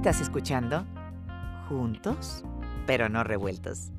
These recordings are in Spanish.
Estás escuchando Juntos, pero no revueltos.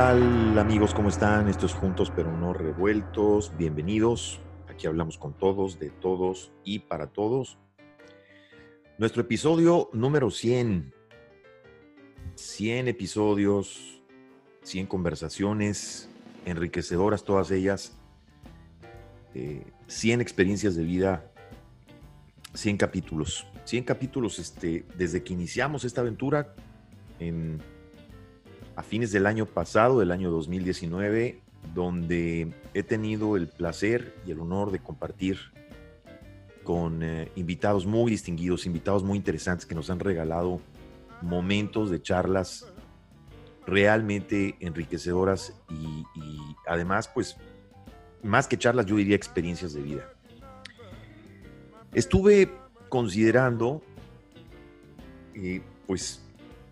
Amigos? ¿Cómo están? Estos juntos pero no revueltos. Bienvenidos. Aquí hablamos con todos, de todos y para todos. Nuestro episodio número 100. 100 episodios, 100 conversaciones, enriquecedoras todas ellas. eh, 100 experiencias de vida, 100 capítulos. 100 capítulos este, desde que iniciamos esta aventura en a fines del año pasado, del año 2019, donde he tenido el placer y el honor de compartir con eh, invitados muy distinguidos, invitados muy interesantes que nos han regalado momentos de charlas realmente enriquecedoras y, además, pues, más que charlas, yo diría experiencias de vida. Estuve considerando, eh, pues,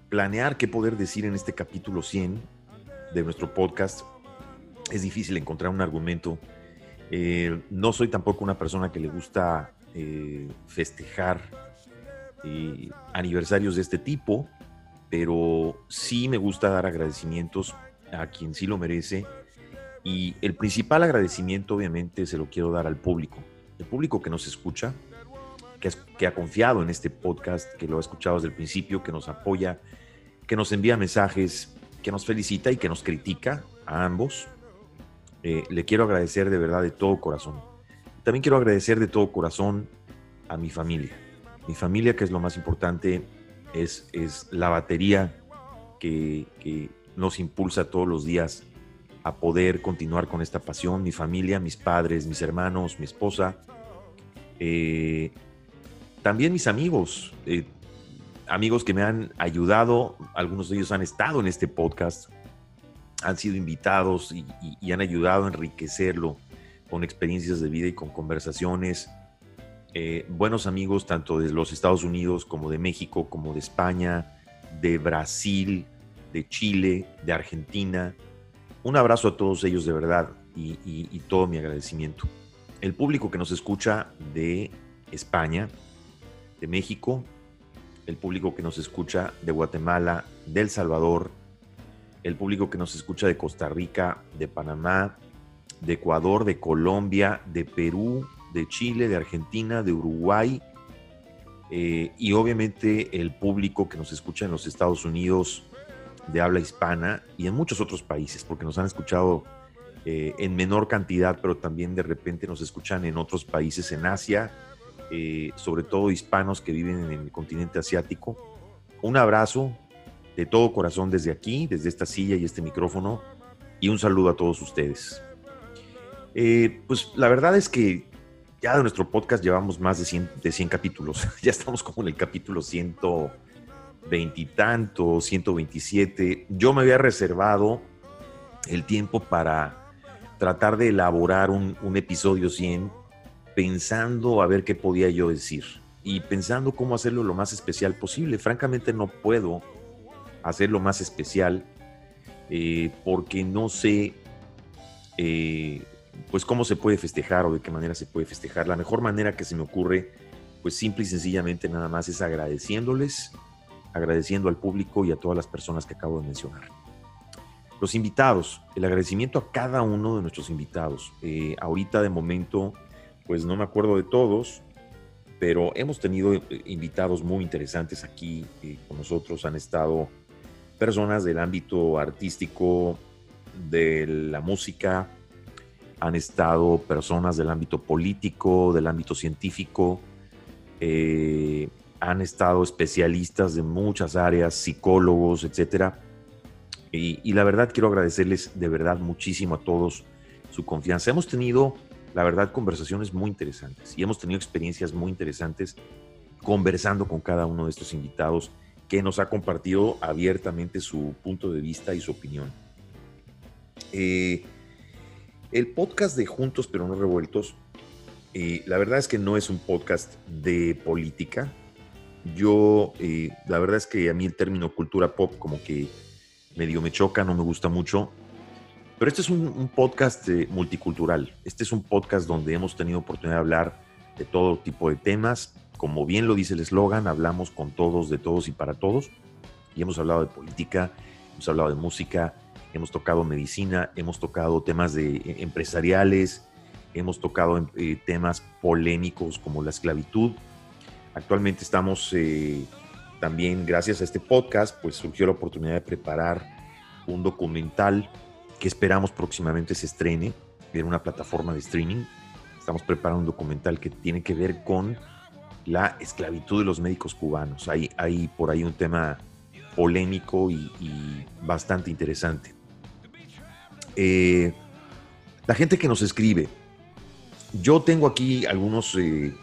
planear qué poder decir en este capítulo 100 de nuestro podcast. Es difícil encontrar un argumento. Eh, no soy tampoco una persona que le gusta eh, festejar eh, aniversarios de este tipo, pero sí me gusta dar agradecimientos a quien sí lo merece. Y el principal agradecimiento, obviamente, se lo quiero dar al público. El público que nos escucha, que, ha confiado en este podcast, que lo ha escuchado desde el principio, que nos apoya, que nos envía mensajes, que nos felicita y que nos critica a ambos. Eh, le quiero agradecer de verdad de todo corazón. También quiero agradecer de todo corazón a mi familia. Mi familia, que es lo más importante, es, es la batería que, que nos impulsa todos los días a poder continuar con esta pasión. Mi familia, mis padres, mis hermanos, mi esposa. Eh, también mis amigos, eh, amigos que me han ayudado, algunos de ellos han estado en este podcast, han sido invitados y, han ayudado a enriquecerlo con experiencias de vida y con conversaciones. Eh, buenos amigos tanto de los Estados Unidos como de México, como de España, de Brasil, de Chile, de Argentina. Un abrazo a todos ellos de verdad y todo mi agradecimiento. El público que nos escucha de España, de México, el público que nos escucha de Guatemala, de El Salvador, el público que nos escucha de Costa Rica, de Panamá, de Ecuador, de Colombia, de Perú, de Chile, de Argentina, de Uruguay, eh, y obviamente el público que nos escucha en los Estados Unidos de habla hispana y en muchos otros países, porque nos han escuchado eh, en menor cantidad, pero también de repente nos escuchan en otros países en Asia, eh, sobre todo hispanos que viven en el continente asiático. Un abrazo de todo corazón desde aquí, desde esta silla y este micrófono, y un saludo a todos ustedes. Eh, pues la verdad es que ya de nuestro podcast llevamos más de 100, de 100 capítulos. ya estamos como en el capítulo 120 y tanto, 127. Yo me había reservado el tiempo para tratar de elaborar un, un episodio 100 pensando a ver qué podía yo decir y pensando cómo hacerlo lo más especial posible. Francamente no puedo hacerlo más especial eh, porque no sé eh, pues cómo se puede festejar o de qué manera se puede festejar. La mejor manera que se me ocurre, pues simple y sencillamente nada más es agradeciéndoles, agradeciendo al público y a todas las personas que acabo de mencionar. Los invitados, el agradecimiento a cada uno de nuestros invitados. Eh, ahorita de momento, pues no me acuerdo de todos, pero hemos tenido eh, invitados muy interesantes aquí eh, con nosotros. Han estado personas del ámbito artístico, de la música, han estado personas del ámbito político, del ámbito científico, eh, han estado especialistas de muchas áreas, psicólogos, etcétera. Y, la verdad quiero agradecerles de verdad muchísimo a todos su confianza. Hemos tenido, la verdad, conversaciones muy interesantes y hemos tenido experiencias muy interesantes conversando con cada uno de estos invitados que nos ha compartido abiertamente su punto de vista y su opinión. Eh, el podcast de Juntos pero no revueltos, eh, la verdad es que no es un podcast de política. Yo, eh, la verdad es que a mí el término cultura pop como que medio me choca, no me gusta mucho. Pero este es un, podcast multicultural. Este es un podcast donde hemos tenido oportunidad de hablar de todo tipo de temas. Como bien lo dice el eslogan, hablamos con todos, de todos y para todos. Y hemos hablado de política, hemos hablado de música, hemos tocado medicina, hemos tocado temas de, eh, empresariales, hemos tocado eh, temas polémicos como la esclavitud. Actualmente estamos eh, también, gracias a este podcast, pues surgió la oportunidad de preparar un documental que esperamos próximamente se estrene en una plataforma de streaming. Estamos preparando un documental que tiene que ver con la esclavitud de los médicos cubanos. Hay, hay por ahí un tema polémico y bastante interesante. Eh, la gente que nos escribe. Yo tengo aquí algunos eh,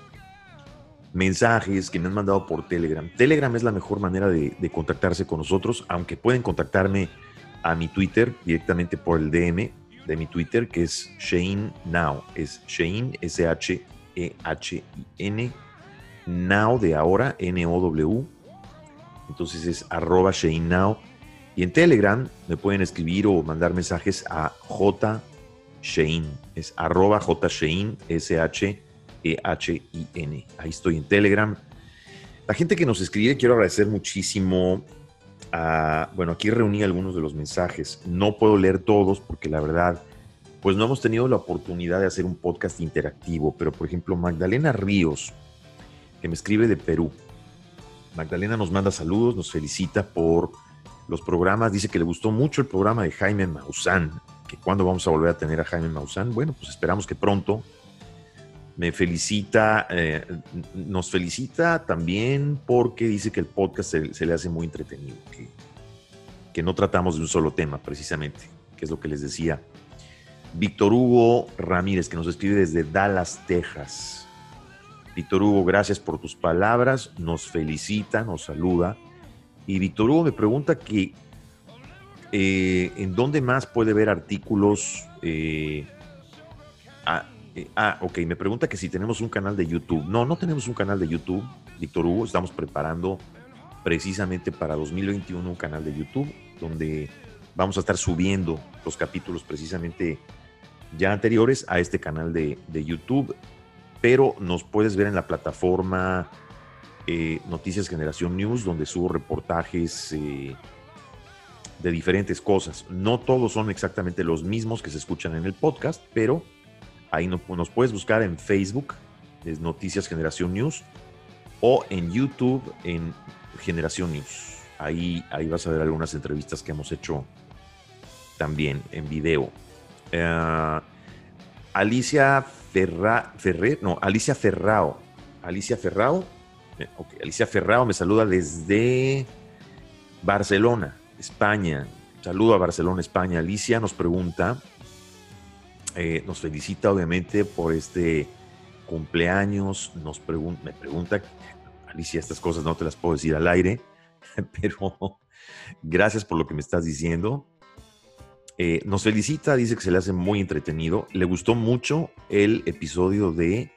mensajes que me han mandado por Telegram. Telegram es la mejor manera de, contactarse con nosotros, aunque pueden contactarme a mi Twitter directamente por el DM de mi Twitter, que es Shane Now. Es Shane, S-H-E-H-I-N, Now de ahora, N-O-W. Entonces es arroba Shane Now. Y en Telegram me pueden escribir o mandar mensajes a J. Shein. Es arroba J. S-H-E-H-I-N. Ahí estoy en Telegram. La gente que nos escribe, quiero agradecer muchísimo. Bueno, aquí reuní algunos de los mensajes. No puedo leer todos porque la verdad, pues no hemos tenido la oportunidad de hacer un podcast interactivo. Pero, por ejemplo, Magdalena Ríos, que me escribe de Perú. Magdalena nos manda saludos, nos felicita por los programas. Dice que le gustó mucho el programa de Jaime Maussan. Que cuando vamos a volver a tener a Jaime Maussan. Bueno, pues esperamos que pronto. Me felicita, eh, nos felicita también porque dice que el podcast se, le hace muy entretenido, que, no tratamos de un solo tema precisamente, que es lo que les decía. Víctor Hugo Ramírez, que nos escribe desde Dallas, Texas. Víctor Hugo, gracias por tus palabras, nos felicita, nos saluda y Víctor Hugo me pregunta que eh, en dónde más puede ver artículos. Eh, ah, eh, ah, ok, me pregunta que si tenemos un canal de YouTube. No, no tenemos un canal de YouTube, Víctor Hugo. Estamos preparando precisamente para 2021 un canal de YouTube donde vamos a estar subiendo los capítulos precisamente ya anteriores a este canal de, de YouTube. Pero nos puedes ver en la plataforma eh, Noticias Generación News, donde subo reportajes eh, de diferentes cosas. No todos son exactamente los mismos que se escuchan en el podcast, pero ahí nos puedes buscar en Facebook, es Noticias Generación News, o en YouTube, en Generación News. Ahí, ahí vas a ver algunas entrevistas que hemos hecho también en video. Eh, Alicia Ferra, Ferrer, no, Alicia Ferrao. Alicia Ferrao eh, Alicia Ferrao me saluda desde Barcelona, España. Saludo a Barcelona, España. Alicia nos pregunta, eh, nos felicita obviamente por este cumpleaños. Nos me pregunta, Alicia, estas cosas no te las puedo decir al aire, pero gracias por lo que me estás diciendo. Eh, nos felicita, dice que se le hace muy entretenido. Le gustó mucho el episodio de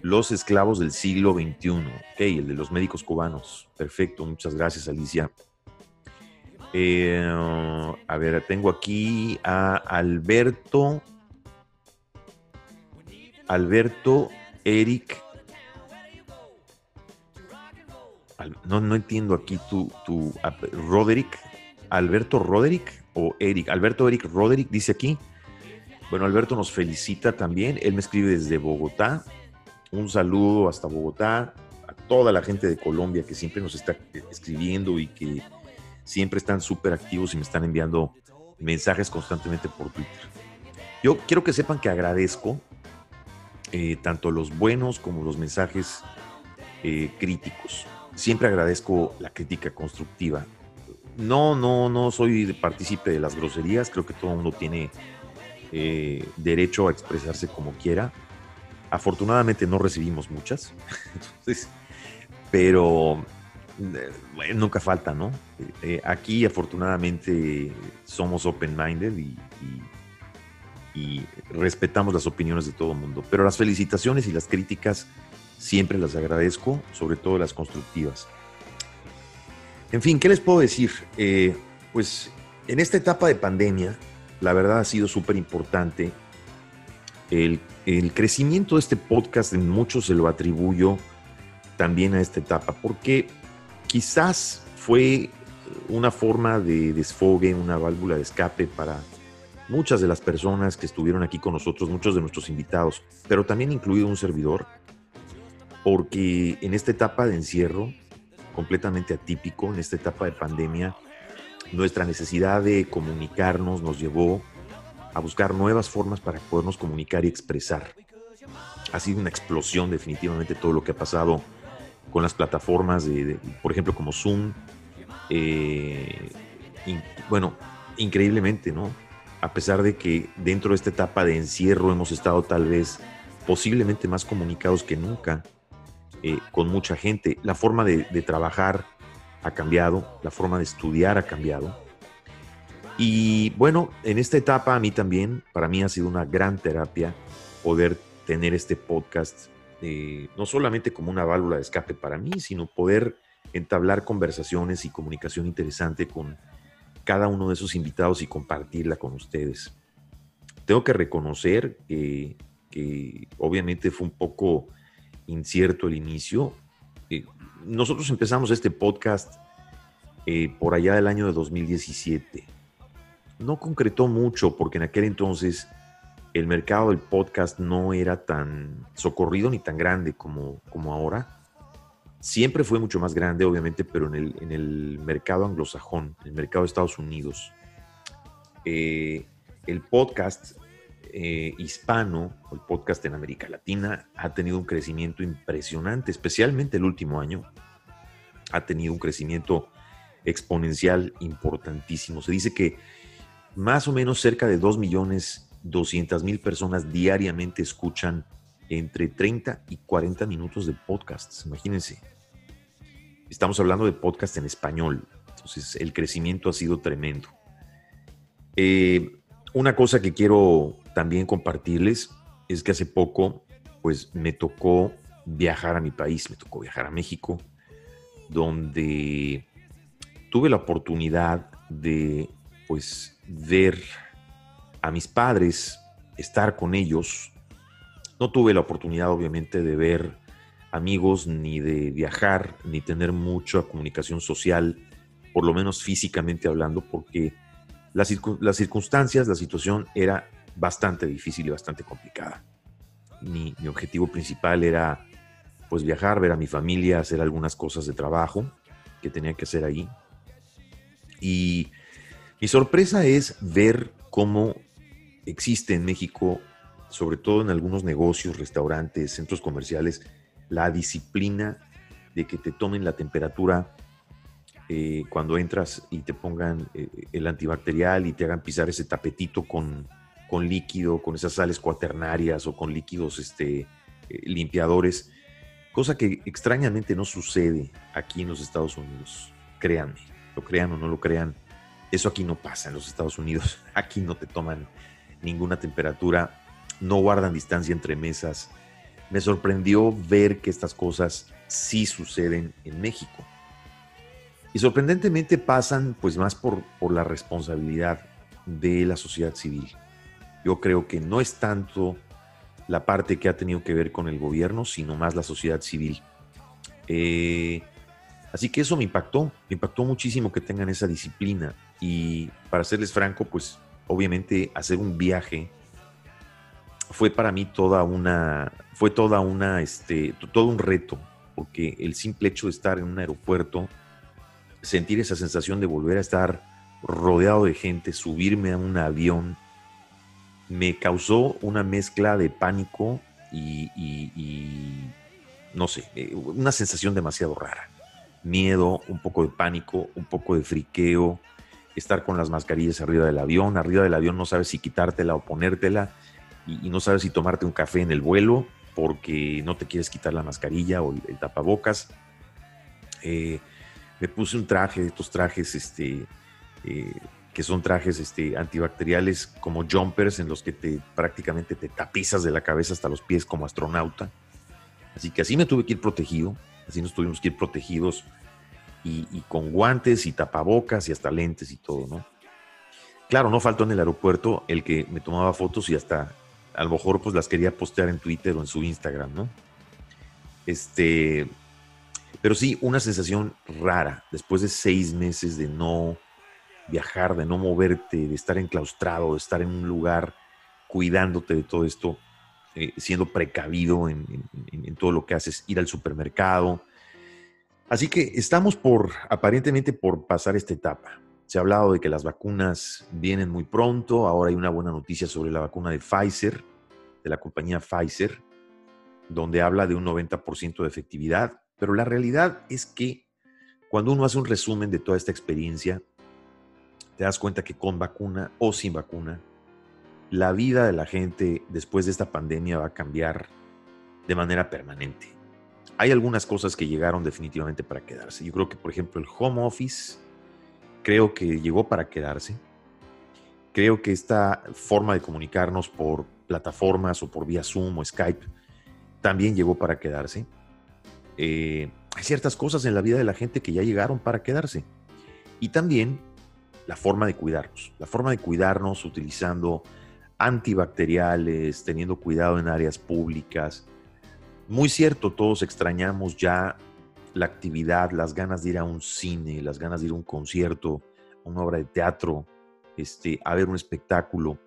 los esclavos del siglo XXI. Ok, el de los médicos cubanos. Perfecto, muchas gracias, Alicia. Eh, a ver, tengo aquí a Alberto Alberto Eric. No, no entiendo aquí tu, tu Roderick. Alberto Roderick o Eric. Alberto Eric Roderick dice aquí. Bueno, Alberto nos felicita también. Él me escribe desde Bogotá. Un saludo hasta Bogotá. A toda la gente de Colombia que siempre nos está escribiendo y que siempre están súper activos y me están enviando mensajes constantemente por Twitter. Yo quiero que sepan que agradezco eh, tanto los buenos como los mensajes eh, críticos. Siempre agradezco la crítica constructiva. No, no, no soy partícipe de las groserías. Creo que todo el mundo tiene eh, derecho a expresarse como quiera. Afortunadamente no recibimos muchas. pero nunca falta, ¿no? aquí afortunadamente somos open-minded y respetamos las opiniones de todo el mundo. Pero las felicitaciones y las críticas siempre las agradezco, sobre todo las constructivas. En fin, ¿qué les puedo decir? Eh, pues en esta etapa de pandemia, la verdad ha sido súper importante. El, el, crecimiento de este podcast en muchos se lo atribuyo también a esta etapa, porque quizás fue una forma de desfogue, una válvula de escape para muchas de las personas que estuvieron aquí con nosotros, muchos de nuestros invitados, pero también incluido un servidor, porque en esta etapa de encierro, completamente atípico, en esta etapa de pandemia, nuestra necesidad de comunicarnos nos llevó a buscar nuevas formas para podernos comunicar y expresar. Ha sido una explosión definitivamente todo lo que ha pasado con las plataformas, de, por ejemplo, como Zoom. Eh, bueno, increíblemente, ¿no? A pesar de que dentro de esta etapa de encierro hemos estado tal vez posiblemente más comunicados que nunca eh, con mucha gente. La forma de, trabajar ha cambiado, la forma de estudiar ha cambiado. Y bueno, en esta etapa a mí también, para mí ha sido una gran terapia poder tener este podcast, eh, no solamente como una válvula de escape para mí, sino poder entablar conversaciones y comunicación interesante con cada uno de esos invitados y compartirla con ustedes. Tengo que reconocer que, obviamente fue un poco incierto el inicio. Eh, nosotros empezamos este podcast eh, por allá del año de 2017. No concretó mucho porque en aquel entonces el mercado del podcast no era tan socorrido ni tan grande como, como ahora. Siempre fue mucho más grande, obviamente, pero en el, mercado anglosajón, en el mercado de Estados Unidos, eh, el podcast eh, hispano, el podcast en América Latina, ha tenido un crecimiento impresionante, especialmente el último año. Ha tenido un crecimiento exponencial importantísimo. Se dice que más o menos cerca de 2 millones 200 mil personas diariamente escuchan entre 30 y 40 minutos de podcasts. Imagínense. Estamos hablando de podcast en español. Entonces, el crecimiento ha sido tremendo. Eh, una cosa que quiero también compartirles es que hace poco, pues me tocó viajar a mi país, me tocó viajar a México, donde tuve la oportunidad de, pues, ver a mis padres, estar con ellos, no tuve la oportunidad, obviamente, de ver amigos, ni de viajar, ni tener mucha comunicación social, por lo menos físicamente hablando, porque las, circunstancias, la situación era bastante difícil y bastante complicada. Mi, objetivo principal era pues viajar, ver a mi familia, hacer algunas cosas de trabajo que tenía que hacer ahí. Y mi sorpresa es ver cómo existe en México sobre todo en algunos negocios, restaurantes, centros comerciales, la disciplina de que te tomen la temperatura eh, cuando entras y te pongan eh, el antibacterial y te hagan pisar ese tapetito con, con, líquido, con esas sales cuaternarias o con líquidos este, eh, limpiadores, cosa que extrañamente no sucede aquí en los Estados Unidos. Créanme, lo crean o no lo crean, eso aquí no pasa en los Estados Unidos. Aquí no te toman ninguna temperatura no guardan distancia entre mesas. Me sorprendió ver que estas cosas sí suceden en México. Y sorprendentemente pasan pues más por, la responsabilidad de la sociedad civil. Yo creo que no es tanto la parte que ha tenido que ver con el gobierno, sino más la sociedad civil. Eh, así que eso me impactó, me impactó muchísimo que tengan esa disciplina. Y para serles franco, pues obviamente hacer un viaje fue para mí toda una, fue toda una, este, todo un reto, porque el simple hecho de estar en un aeropuerto, sentir esa sensación de volver a estar rodeado de gente, subirme a un avión, me causó una mezcla de pánico y, no sé, eh, una sensación demasiado rara. Miedo, un poco de pánico, un poco de friqueo, estar con las mascarillas arriba del avión, arriba del avión no sabes si quitártela o ponértela y, no sabes si tomarte un café en el vuelo porque no te quieres quitar la mascarilla o el, tapabocas. Eh, me puse un traje, estos trajes este, eh, que son trajes este, antibacteriales como jumpers en los que te prácticamente te tapizas de la cabeza hasta los pies como astronauta. Así que así me tuve que ir protegido, así nos tuvimos que ir protegidos y, con guantes y tapabocas y hasta lentes y todo, ¿no? Claro, no faltó en el aeropuerto el que me tomaba fotos y hasta a lo mejor pues las quería postear en Twitter o en su Instagram, ¿no? Este, pero sí, una sensación rara después de seis meses de no viajar, de no moverte, de estar enclaustrado, de estar en un lugar cuidándote de todo esto, eh, siendo precavido en, todo lo que haces, ir al supermercado. Así que estamos por, aparentemente, por pasar esta etapa. Se ha hablado de que las vacunas vienen muy pronto. Ahora hay una buena noticia sobre la vacuna de Pfizer, de la compañía Pfizer, donde habla de un 90% de efectividad. Pero la realidad es que cuando uno hace un resumen de toda esta experiencia, te das cuenta que con vacuna o sin vacuna, la vida de la gente después de esta pandemia va a cambiar de manera permanente. Hay algunas cosas que llegaron definitivamente para quedarse. Yo creo que, por ejemplo, el home office, creo que llegó para quedarse. Creo que esta forma de comunicarnos por plataformas o por vía Zoom o Skype también llegó para quedarse. Eh, hay ciertas cosas en la vida de la gente que ya llegaron para quedarse. Y también la forma de cuidarnos, la forma de cuidarnos utilizando antibacteriales, teniendo cuidado en áreas públicas. Muy cierto, todos extrañamos ya la actividad, las ganas de ir a un cine, las ganas de ir a un concierto, a una obra de teatro, este, a ver un espectáculo.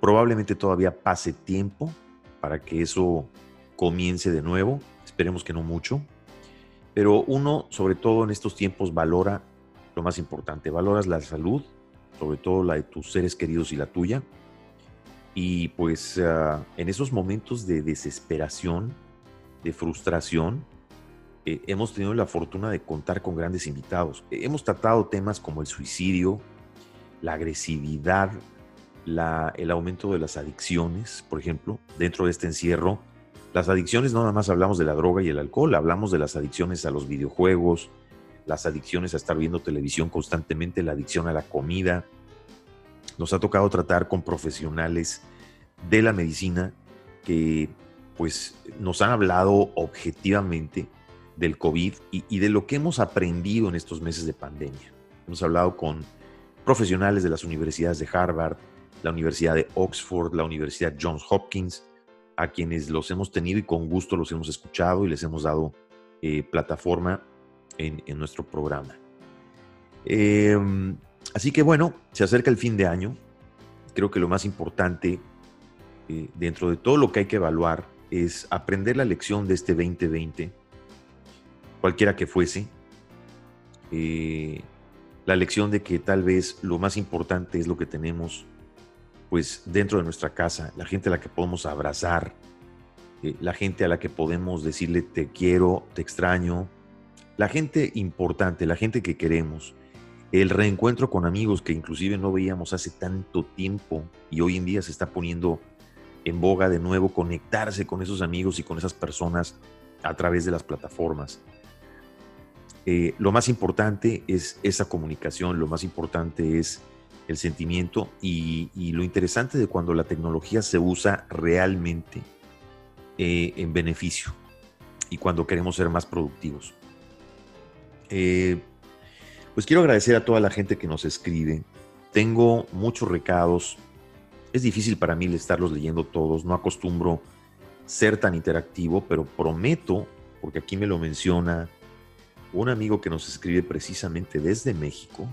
Probablemente todavía pase tiempo para que eso comience de nuevo, esperemos que no mucho, pero uno, sobre todo en estos tiempos, valora lo más importante. Valoras la salud, sobre todo la de tus seres queridos y la tuya. Y pues ah, en esos momentos de desesperación, de frustración, eh, hemos tenido la fortuna de contar con grandes invitados. Eh, hemos tratado temas como el suicidio, la agresividad, la, el aumento de las adicciones, por ejemplo, dentro de este encierro. Las adicciones no nada más hablamos de la droga y el alcohol, hablamos de las adicciones a los videojuegos, las adicciones a estar viendo televisión constantemente, la adicción a la comida. Nos ha tocado tratar con profesionales de la medicina que pues nos han hablado objetivamente del COVID y, de lo que hemos aprendido en estos meses de pandemia. Hemos hablado con profesionales de las universidades de Harvard, la Universidad de Oxford, la Universidad Johns Hopkins, a quienes los hemos tenido y con gusto los hemos escuchado y les hemos dado eh, plataforma en, nuestro programa. Em, así que bueno, se acerca el fin de año. Creo que lo más importante eh, dentro de todo lo que hay que evaluar es aprender la lección de este 2020, cualquiera que fuese. Eh, la lección de que tal vez lo más importante es lo que tenemos pues dentro de nuestra casa, la gente a la que podemos abrazar, eh, la gente a la que podemos decirle te quiero, te extraño, la gente importante, la gente que queremos, el reencuentro con amigos que inclusive no veíamos hace tanto tiempo y hoy en día se está poniendo en boga de nuevo conectarse con esos amigos y con esas personas a través de las plataformas. Eh, lo más importante es esa comunicación, lo más importante es el sentimiento y, lo interesante de cuando la tecnología se usa realmente eh, en beneficio y cuando queremos ser más productivos. Eh, pues quiero agradecer a toda la gente que nos escribe. Tengo muchos recados. Es difícil para mí estarlos leyendo todos, no acostumbro ser tan interactivo, pero prometo, porque aquí me lo menciona un amigo que nos escribe precisamente desde México,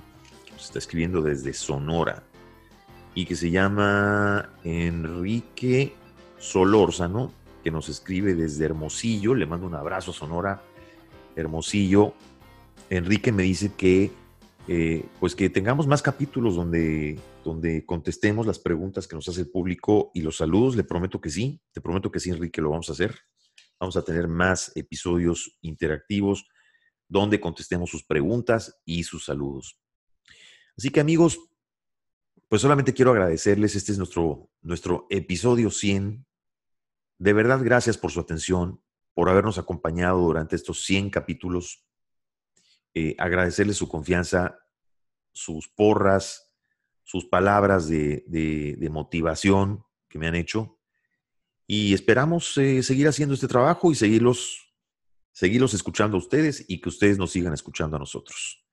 que nos está escribiendo desde Sonora, y que se llama Enrique Solórzano, que nos escribe desde Hermosillo. Le mando un abrazo, Sonora, Hermosillo. Enrique me dice que eh, pues que tengamos más capítulos donde, donde contestemos las preguntas que nos hace el público y los saludos. Le prometo que sí, te prometo que sí, Enrique, lo vamos a hacer. Vamos a tener más episodios interactivos donde contestemos sus preguntas y sus saludos. Así que amigos, pues solamente quiero agradecerles. Este es nuestro, nuestro episodio 100. De verdad, gracias por su atención, por habernos acompañado durante estos 100 capítulos. Eh, agradecerles su confianza, sus porras, sus palabras de, motivación que me han hecho. Y esperamos eh, seguir haciendo este trabajo y seguirlos, seguirlos escuchando a ustedes y que ustedes nos sigan escuchando a nosotros.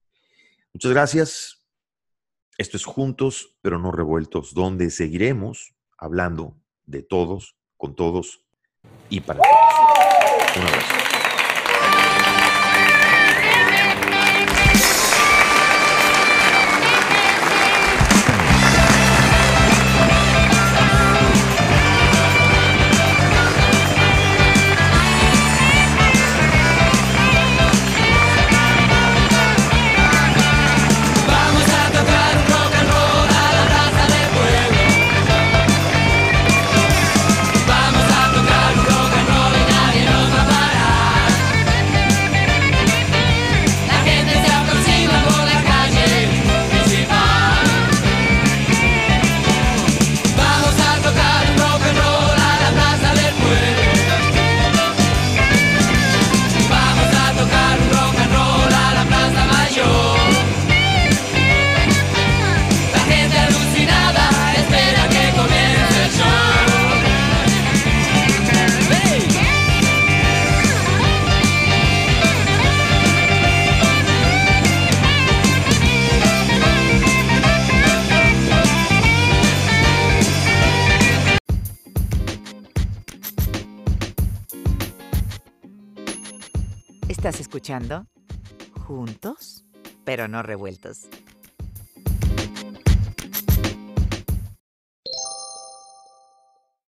Muchas gracias. Esto es Juntos, pero no revueltos, donde seguiremos hablando de todos, con todos y para todos. Un abrazo. Juntos, pero no revueltos.